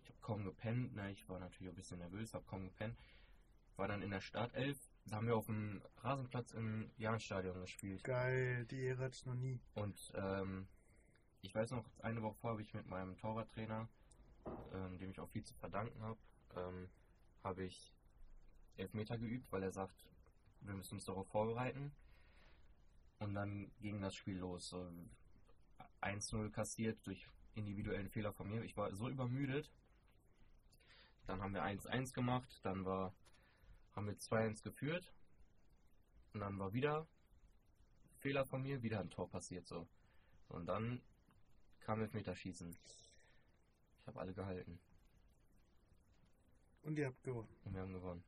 ich habe kaum gepennt. Ne? Ich war natürlich ein bisschen nervös, habe kaum gepennt. War dann in der Startelf. Da haben wir auf dem Rasenplatz im Jahnstadion gespielt. Geil, die Ehre hatte ich noch nie. Und ähm, ich weiß noch, eine Woche vorher habe ich mit meinem Torwarttrainer, ähm, dem ich auch viel zu verdanken habe, ähm, habe ich Elfmeter geübt, weil er sagt, wir müssen uns darauf vorbereiten. Und dann ging das Spiel los. So 1-0 kassiert durch individuellen Fehler von mir. Ich war so übermüdet. Dann haben wir 1-1 gemacht. Dann war, haben wir 2-1 geführt. Und dann war wieder Fehler von mir, wieder ein Tor passiert. So. Und dann kam Elfmeterschießen. Ich habe alle gehalten. Und ihr habt gewonnen. Und wir haben gewonnen.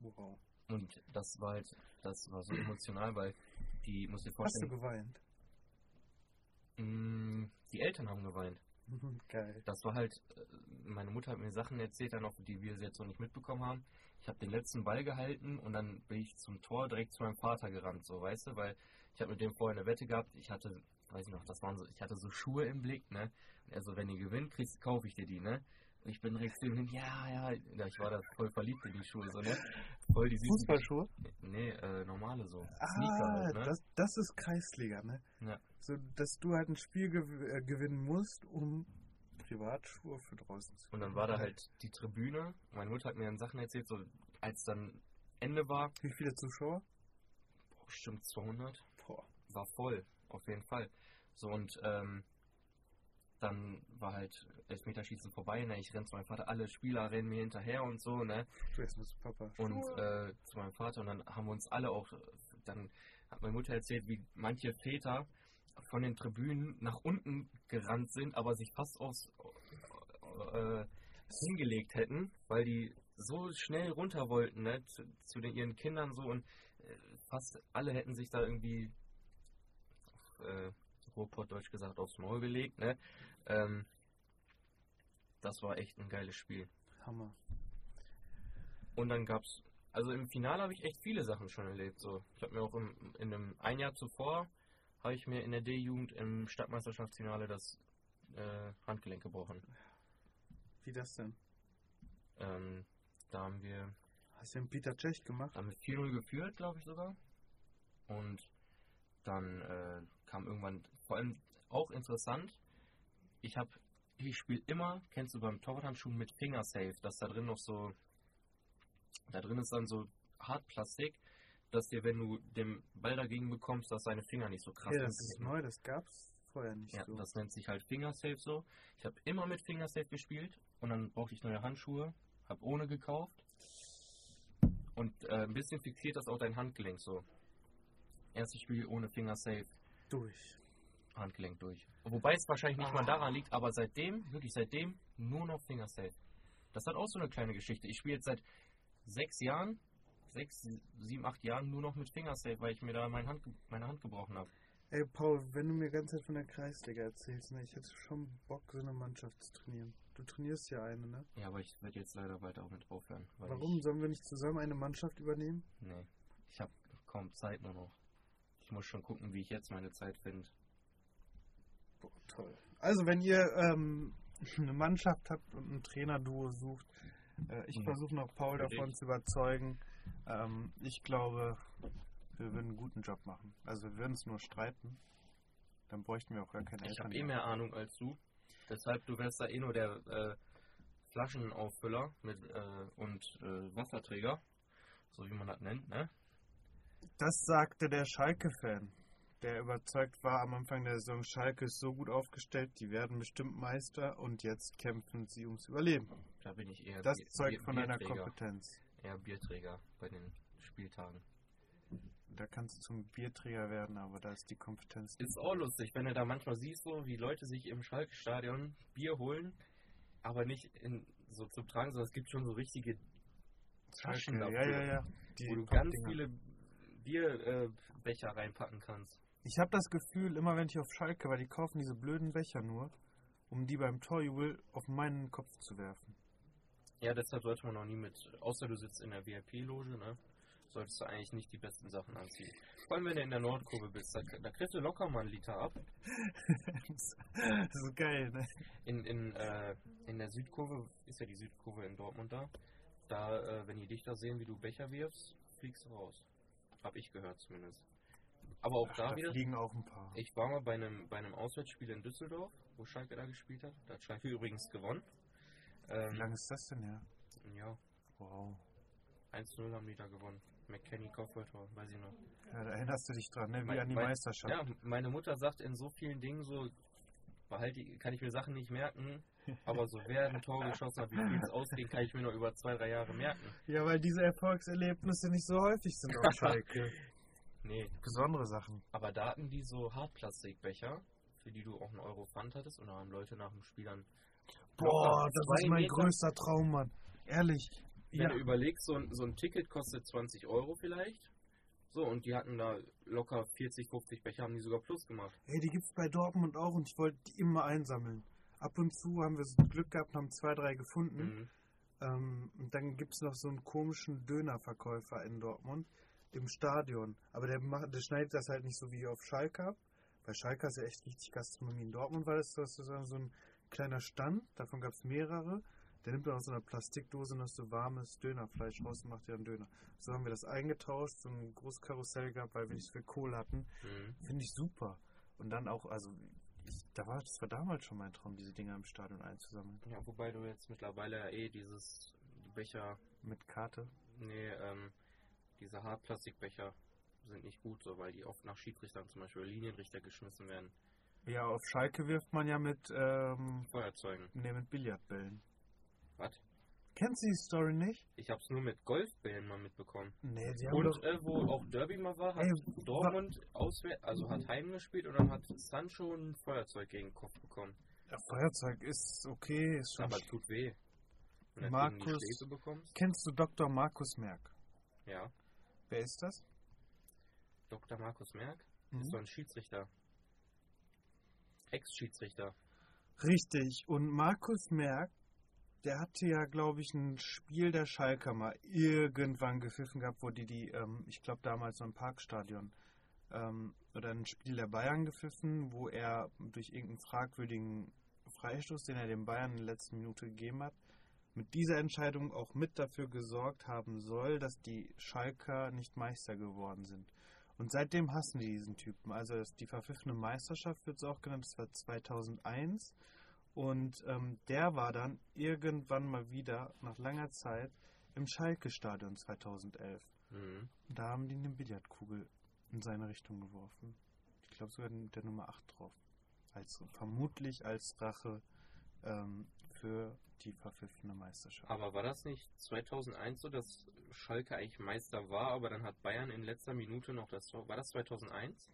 Wow. Und das war halt, das war so emotional, weil die, muss dir vorstellen. Hast du geweint? Mm, die Eltern haben geweint. Geil. Das war halt, äh, meine Mutter hat mir Sachen erzählt, dann noch, die wir jetzt so nicht mitbekommen haben. Ich habe den letzten Ball gehalten und dann bin ich zum Tor direkt zu meinem Vater gerannt, so, weißt du, weil ich habe mit dem vorher eine Wette gehabt. Ich hatte, weiß ich noch, das waren so, ich hatte so Schuhe im Blick, ne? Und er so, wenn ihr gewinnt, kriegst, kaufe ich dir die, ne? Und ich bin direkt hin, ja, ja, ja, ich war da voll verliebt in die Schuhe, so, ne? Voll die süßen. Fußballschuhe? Nee, äh, normale so. Ah, Sneaker halt, ne? das, das ist Kreisliga, ne? Ja. So, dass du halt ein Spiel gew äh, gewinnen musst, um Privatschuhe für draußen zu Und dann war da halt die Tribüne. Meine Mutter hat mir dann Sachen erzählt, so als dann Ende war. Wie viele Zuschauer? Boah, bestimmt 200. Boah. War voll, auf jeden Fall. So und ähm, dann war halt Elfmeterschießen vorbei, ne? Ich renn zu meinem Vater, alle Spieler rennen mir hinterher und so, ne? Du bist mit Papa. Und äh, zu meinem Vater und dann haben wir uns alle auch, dann hat meine Mutter erzählt, wie manche Väter von den Tribünen nach unten gerannt sind, aber sich fast aus äh, hingelegt hätten, weil die so schnell runter wollten, ne? Zu, zu den, ihren Kindern so und äh, fast alle hätten sich da irgendwie äh, Ruhrpott gesagt aufs Maul gelegt, ne? Ähm, das war echt ein geiles Spiel. Hammer. Und dann gab's, also im Finale habe ich echt viele Sachen schon erlebt. So, ich habe mir auch im, in einem ein Jahr zuvor habe ich mir in der D-Jugend im Stadtmeisterschaftsfinale das äh, Handgelenk gebrochen. Wie das denn? Ähm, da haben wir. Hast du den Peter Tschech gemacht? Haben wir 4-0 geführt, glaube ich sogar. Und dann äh, kam irgendwann, vor allem auch interessant, ich habe, ich spiele immer, kennst du beim Torwarthandschuhen mit Fingersafe, dass da drin noch so, da drin ist dann so Hartplastik, dass dir, wenn du den Ball dagegen bekommst, dass deine Finger nicht so krass Ja, das ist neu, das gab's vorher nicht ja, so. das nennt sich halt Fingersafe so. Ich habe immer mit Fingersafe gespielt und dann brauchte ich neue Handschuhe, habe ohne gekauft und äh, ein bisschen fixiert das auch dein Handgelenk so. Erstes Spiel ohne Fingersafe. Durch. Handgelenk durch. Wobei es wahrscheinlich nicht ah. mal daran liegt, aber seitdem, wirklich seitdem, nur noch Fingersafe. Das hat auch so eine kleine Geschichte. Ich spiele jetzt seit sechs Jahren, sechs, sieben, acht Jahren nur noch mit Fingersafe, weil ich mir da meine Hand, meine Hand gebrochen habe. Ey, Paul, wenn du mir die ganze Zeit von der Kreisliga erzählst, ne, ich hätte schon Bock, so eine Mannschaft zu trainieren. Du trainierst ja eine, ne? Ja, aber ich werde jetzt leider weiter auch mit aufhören. Warum? Sollen wir nicht zusammen eine Mannschaft übernehmen? Nee, ich habe kaum Zeit nur noch. Ich muss schon gucken, wie ich jetzt meine Zeit finde. Boah, toll. Also, wenn ihr ähm, eine Mannschaft hat und ein Trainerduo sucht. Äh, ich Mhm. versuche noch Paul davon zu überzeugen. Ähm, ich glaube, wir würden einen guten Job machen. Also wir würden es nur streiten. Dann bräuchten wir auch gar keine Ich habe eh mehr Ahnung als du. Deshalb, du wärst da eh nur der äh, Flaschenauffüller mit äh, und äh, Wasserträger. So wie man das nennt, ne? Das sagte der Schalke-Fan, der überzeugt war am Anfang der Saison, Schalke ist so gut aufgestellt, die werden bestimmt Meister und jetzt kämpfen sie ums Überleben. Da bin ich eher Das Bier- zeugt von einer Bierträger. Kompetenz. Eher Bierträger bei den Spieltagen. Da kannst du zum Bierträger werden, aber da ist die Kompetenz. Ist auch lustig, wenn du da manchmal siehst, so wie Leute sich im Schalke-Stadion Bier holen, aber nicht in, so zum Tragen, sondern es gibt schon so richtige Taschen Schalke, dafür, ja, ja, ja. Die wo du ganz Dinger. viele Bierbecher äh, reinpacken kannst. Ich habe das Gefühl, immer wenn ich auf Schalke war, die kaufen diese blöden Becher nur, um die beim Torjubel auf meinen Kopf zu werfen. Ja, deshalb sollte man noch nie mit, außer du sitzt in der VIP-Loge, ne? Solltest du eigentlich nicht die besten Sachen anziehen. Vor allem, wenn du in der Nordkurve bist, da, da kriegst du locker mal einen Liter ab. das ist geil, ne? In, in, äh, in der Südkurve, ist ja die Südkurve in Dortmund da, da, äh, wenn die dich da sehen, wie du Becher wirfst, fliegst du raus. Hab ich gehört zumindest. Aber auch Ach, da da wieder, fliegen auch ein paar. ich war mal bei einem, bei einem Auswärtsspiel in Düsseldorf, wo Schalke da gespielt hat. Da hat Schalke übrigens gewonnen. Wie Ähm, lange ist das denn her? ja, Wow. 1-0 haben die da gewonnen. McKenny Kopfballtor, weiß ich noch. Ja, da erinnerst du dich dran, ne? Wie Mein- an die mein- Meisterschaft. Ja, meine Mutter sagt in so vielen Dingen so, behalte, kann ich mir Sachen nicht merken, aber so wer ein Tor geschossen hat, wie viel es ausging, kann ich mir noch über zwei, drei Jahre merken. Ja, weil diese Erfolgserlebnisse nicht so häufig sind auf Schalke. Nee, Besondere Sachen. aber da hatten die so Hartplastikbecher, für die du auch einen Euro Pfand hattest und da haben Leute nach dem Spiel dann Boah, das ist mein Meter- größter Traum, Mann. Ehrlich. Wenn Ja, du überlegst, so ein, so ein Ticket kostet 20 Euro vielleicht. So, und die hatten da locker 40, 50 Becher, haben die sogar plus gemacht. ey, die gibt's bei Dortmund auch und ich wollte die immer einsammeln. Ab und zu haben wir so Glück gehabt und haben zwei, drei gefunden. Mhm. Ähm, und dann gibt's noch so einen komischen Dönerverkäufer in Dortmund im Stadion. Aber der, macht, der schneidet das halt nicht so wie auf Schalke ab. Bei Schalke ist ja echt richtig Gastronomie. In Dortmund war das sozusagen so ein kleiner Stand. Davon gab's mehrere. Der nimmt dann aus so einer Plastikdose noch so warmes Dönerfleisch raus und macht dir einen Döner. So haben wir das eingetauscht, so ein großes Karussell gehabt, weil wir nicht so viel Kohle hatten. Mhm. Finde ich super. Und dann auch, also, da war, das war damals schon mein Traum, diese Dinger im Stadion einzusammeln. Ja, wobei du jetzt mittlerweile ja eh dieses die Becher, Mit Karte. nee, ähm, diese Hartplastikbecher sind nicht gut, so weil die oft nach Schiedsrichtern zum Beispiel oder Linienrichter geschmissen werden. Ja, auf Schalke wirft man ja mit, ähm, Feuerzeugen. nee, mit Billardbällen. Was? Kennst du die Story nicht? Ich hab's nur mit Golfbällen mal mitbekommen. Nee, die haben Und doch, äh, wo auch Derby mal war, hat Ey, Dortmund auswärts, also hat heimgespielt und dann hat Sancho ein Feuerzeug gegen den Kopf bekommen. ja, Feuerzeug ist okay, ist schon. Aber tut weh. Wenn Markus-. Kennst du Dr. Markus Merck? Ja. Wer ist das? Dr. Markus Merck Mhm. ist so ein Schiedsrichter. Ex-Schiedsrichter. Richtig. Und Markus Merck, der hatte ja, glaube ich, ein Spiel der Schalker mal irgendwann gepfiffen gehabt, wo die die, ähm, ich glaube damals so im Parkstadion, ähm, oder ein Spiel der Bayern gepfiffen, wo er durch irgendeinen fragwürdigen Freistoß, den er den Bayern in der letzten Minute gegeben hat, mit dieser Entscheidung auch mit dafür gesorgt haben soll, dass die Schalker nicht Meister geworden sind. Und seitdem hassen die diesen Typen. Also die verpfiffene Meisterschaft wird es auch genannt, das war 2001. Und ähm, der war dann irgendwann mal wieder, nach langer Zeit, im Schalke-Stadion 2011. Mhm. Da haben die eine Billardkugel in seine Richtung geworfen. Ich glaube sogar mit der Nummer 8 drauf. Als, vermutlich als Rache ähm, für die verpfiffene Meisterschaft. Aber war das nicht 2001 so, dass Schalke eigentlich Meister war, aber dann hat Bayern in letzter Minute noch das Tor. War das 2001?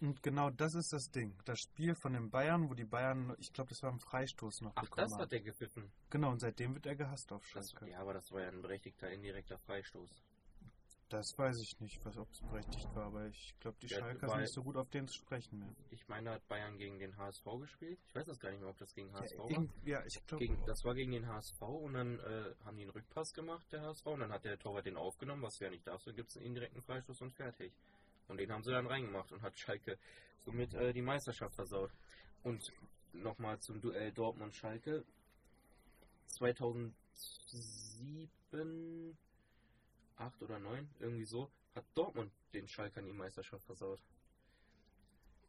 Und genau das ist das Ding. Das Spiel von den Bayern, wo die Bayern, ich glaube, das war ein Freistoß noch Ach, das haben. hat der gepfiffen. Genau, und seitdem wird er gehasst auf Das, Schalke. ja, aber das war ja ein berechtigter indirekter Freistoß. Das weiß ich nicht, was ob es berechtigt war, aber ich glaube, die Ja, Schalker sind nicht so gut auf den zu sprechen mehr. Ich meine, da hat Bayern gegen den HSV gespielt. Ich weiß das gar nicht mehr, ob das gegen HSV Ja, war. ja, ich glaube. Das war gegen den HSV und dann äh, haben die einen Rückpass gemacht, der HSV, und dann hat der Torwart den aufgenommen, was du ja nicht darfst, dann gibt es einen indirekten Freistoß und fertig. Und den haben sie dann reingemacht und hat Schalke somit äh, die Meisterschaft versaut. Und nochmal zum Duell Dortmund-Schalke. 2007, 8 oder 9, irgendwie so, hat Dortmund den Schalkern die Meisterschaft versaut.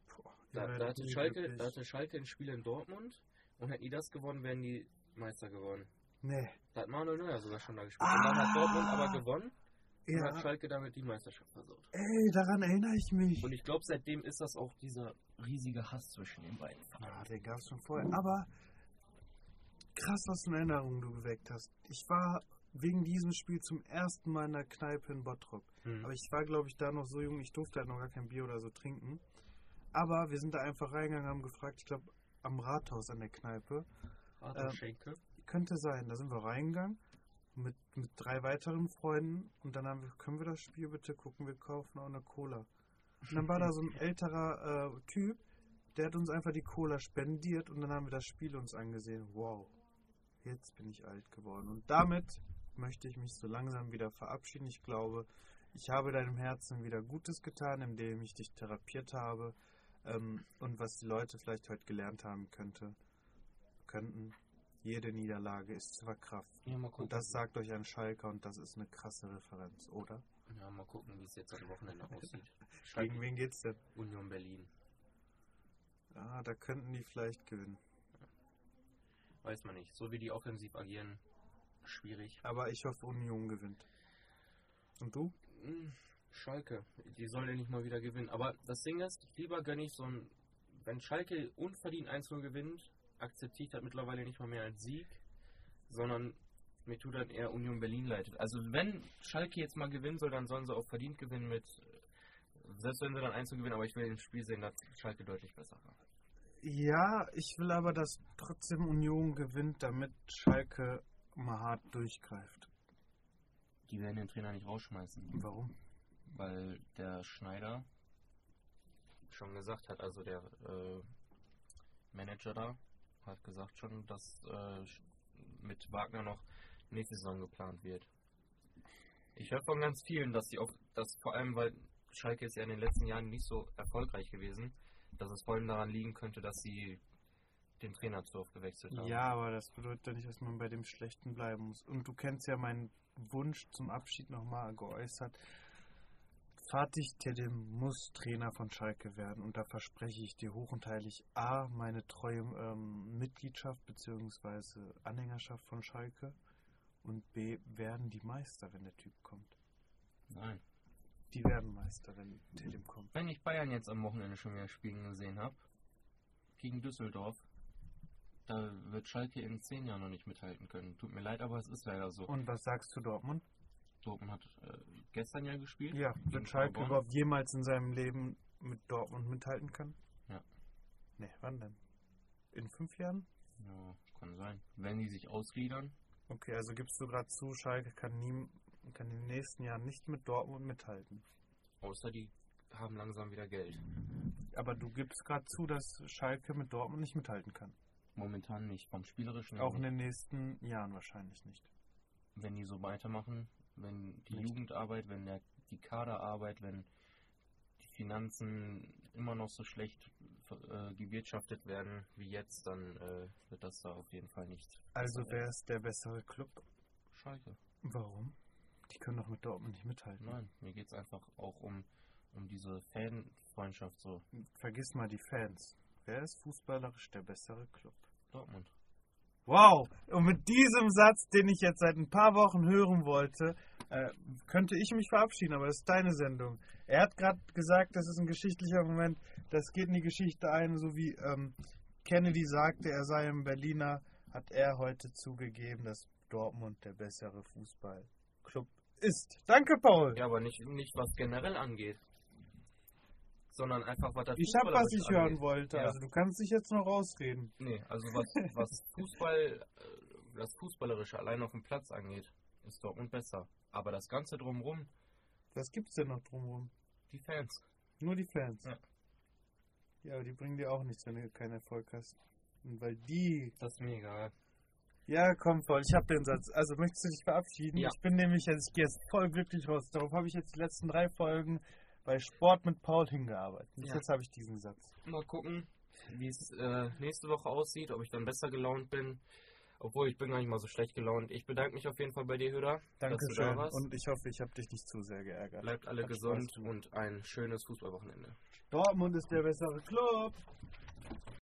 Boah, Da, da, hatte Schalke, da hatte Schalke ein Spiel in Dortmund und hätten die das gewonnen, wären die Meister geworden. Nee. Da hat Manuel Neuer sogar schon da gespielt. Und dann hat Ah! Dortmund aber gewonnen und hat Ja, Schalke damit die Meisterschaft versaut. ey, daran erinnere ich mich. Und ich glaube, seitdem ist das auch dieser riesige Hass zwischen den beiden Ja, den gab es schon vorher. Aber krass, was für eine Erinnerung du geweckt hast. Ich war wegen diesem Spiel zum ersten Mal in der Kneipe in Bottrop. Hm. Aber ich war, glaube ich, da noch so jung, ich durfte halt noch gar kein Bier oder so trinken. Aber wir sind da einfach reingegangen, haben gefragt, ich glaube, am Rathaus an der Kneipe. Arthur ähm, Schenke. Könnte sein. Da sind wir reingegangen mit, mit drei weiteren Freunden und dann haben wir, können wir das Spiel bitte gucken, wir kaufen auch eine Cola. Und dann war da so ein älterer äh, Typ, der hat uns einfach die Cola spendiert und dann haben wir das Spiel uns angesehen. Wow, jetzt bin ich alt geworden. Und damit möchte ich mich so langsam wieder verabschieden. Ich glaube, ich habe deinem Herzen wieder Gutes getan, indem ich dich therapiert habe. Ähm, und was die Leute vielleicht heute gelernt haben könnte, könnten, jede Niederlage ist zu verkraften. Ja. Und das sagt euch ein Schalker und das ist eine krasse Referenz, oder? ja, mal gucken, wie es jetzt am Wochenende aussieht. Gegen wen geht's denn? Union Berlin. Ah, da könnten die vielleicht gewinnen. Weiß man nicht. So wie die offensiv agieren, schwierig. Aber ich hoffe, Union gewinnt. Und du? Hm, Schalke, die soll ja nicht mal wieder gewinnen. Aber das Ding ist, lieber gönne ich so ein. Wenn Schalke unverdient 1-0 gewinnt, akzeptiere ich das mittlerweile nicht mal mehr als Sieg, sondern mir tut dann eher Union Berlin leid. Also wenn Schalke jetzt mal gewinnen soll, dann sollen sie auch verdient gewinnen mit. Selbst wenn sie dann 1 gewinnen, aber ich will im Spiel sehen, dass Schalke deutlich besser war. Ja, ich will aber, dass trotzdem Union gewinnt, damit Schalke mal hart durchgreift. Die werden den Trainer nicht rausschmeißen. Warum? weil der Schneider schon gesagt hat, also der äh, Manager da hat gesagt schon, dass äh, mit Wagner noch nächste Saison geplant wird. Ich höre von ganz vielen, dass sie auch, dass vor allem, weil Schalke ist ja in den letzten Jahren nicht so erfolgreich gewesen, dass es vor allem daran liegen könnte, dass sie den Trainer zu oft gewechselt haben. Ja, aber das bedeutet ja nicht, dass man bei dem Schlechten bleiben muss. Und du kennst ja meinen Wunsch zum Abschied nochmal geäußert. Fatih Terim muss Trainer von Schalke werden und da verspreche ich dir hoch und heilig A, meine treue ähm, Mitgliedschaft bzw. Anhängerschaft von Schalke und B, werden die Meister, wenn der Typ kommt. Nein. Die werden Meister, wenn Terim kommt. Wenn ich Bayern jetzt am Wochenende schon wieder spielen gesehen habe, gegen Düsseldorf, da wird Schalke in zehn Jahren noch nicht mithalten können. Tut mir leid, aber es ist leider so. Und was sagst du Dortmund? Dortmund hat äh, gestern ja gespielt. Ja, wird Schalke überhaupt jemals in seinem Leben mit Dortmund mithalten können? Ja. Ne, wann denn? In fünf Jahren? Ja, kann sein. Wenn die sich ausgliedern, Okay, also gibst du gerade zu, Schalke kann, nie, kann in den nächsten Jahren nicht mit Dortmund mithalten. außer die haben langsam wieder Geld. Aber du gibst gerade zu, dass Schalke mit Dortmund nicht mithalten kann. Momentan nicht. Vom Spielerischen Auch in den nächsten Jahren wahrscheinlich nicht. wenn die so weitermachen, wenn die Nicht. Jugendarbeit, wenn der, die Kaderarbeit, wenn die Finanzen immer noch so schlecht äh, gewirtschaftet werden wie jetzt, dann äh, wird das da auf jeden Fall nicht. Also wäre es der bessere Club. Schalke. Warum? Die können doch mit Dortmund nicht mithalten. Nein, mir geht es einfach auch um, um diese Fanfreundschaft so. Vergiss mal die Fans. Wer ist fußballerisch der bessere Club? Dortmund. Wow! Und mit diesem Satz, den ich jetzt seit ein paar Wochen hören wollte, äh, könnte ich mich verabschieden, aber das ist deine Sendung. Er hat gerade gesagt, das ist ein geschichtlicher Moment, das geht in die Geschichte ein, so wie ähm, Kennedy sagte, er sei ein Berliner, hat er heute zugegeben, dass Dortmund der bessere Fußballclub ist. Danke, Paul! Ja, aber nicht, nicht was generell angeht. Sondern einfach, was das ich habe, was ich Fußballerische hören angeht. wollte, Ja. also du kannst dich jetzt noch rausreden. Nee, also was, was Fußball, äh, das Fußballerische allein auf dem Platz angeht, ist Dortmund besser. Aber das Ganze drumherum, Was gibt's denn noch drumherum? die Fans. Nur die Fans. Ja. Ja, aber die bringen dir auch nichts, wenn du keinen Erfolg hast. Und weil die. Das ist mir egal. Ja, komm voll, ich hab den Satz. Also möchtest du dich verabschieden? Ja. Ich bin nämlich jetzt, ich gehe jetzt voll glücklich raus. Darauf habe ich jetzt die letzten drei Folgen bei Sport mit Paul hingearbeitet. Bis Ja. jetzt habe ich diesen Satz. Mal gucken. wie es äh, nächste Woche aussieht, ob ich dann besser gelaunt bin. Obwohl, ich bin gar nicht mal so schlecht gelaunt. Ich bedanke mich auf jeden Fall bei dir, Hüder. du da Dankeschön. warst. Und ich hoffe, ich habe dich nicht zu sehr geärgert. Bleibt alle Hat gesund und ein schönes Fußballwochenende. Dortmund ist der bessere Club.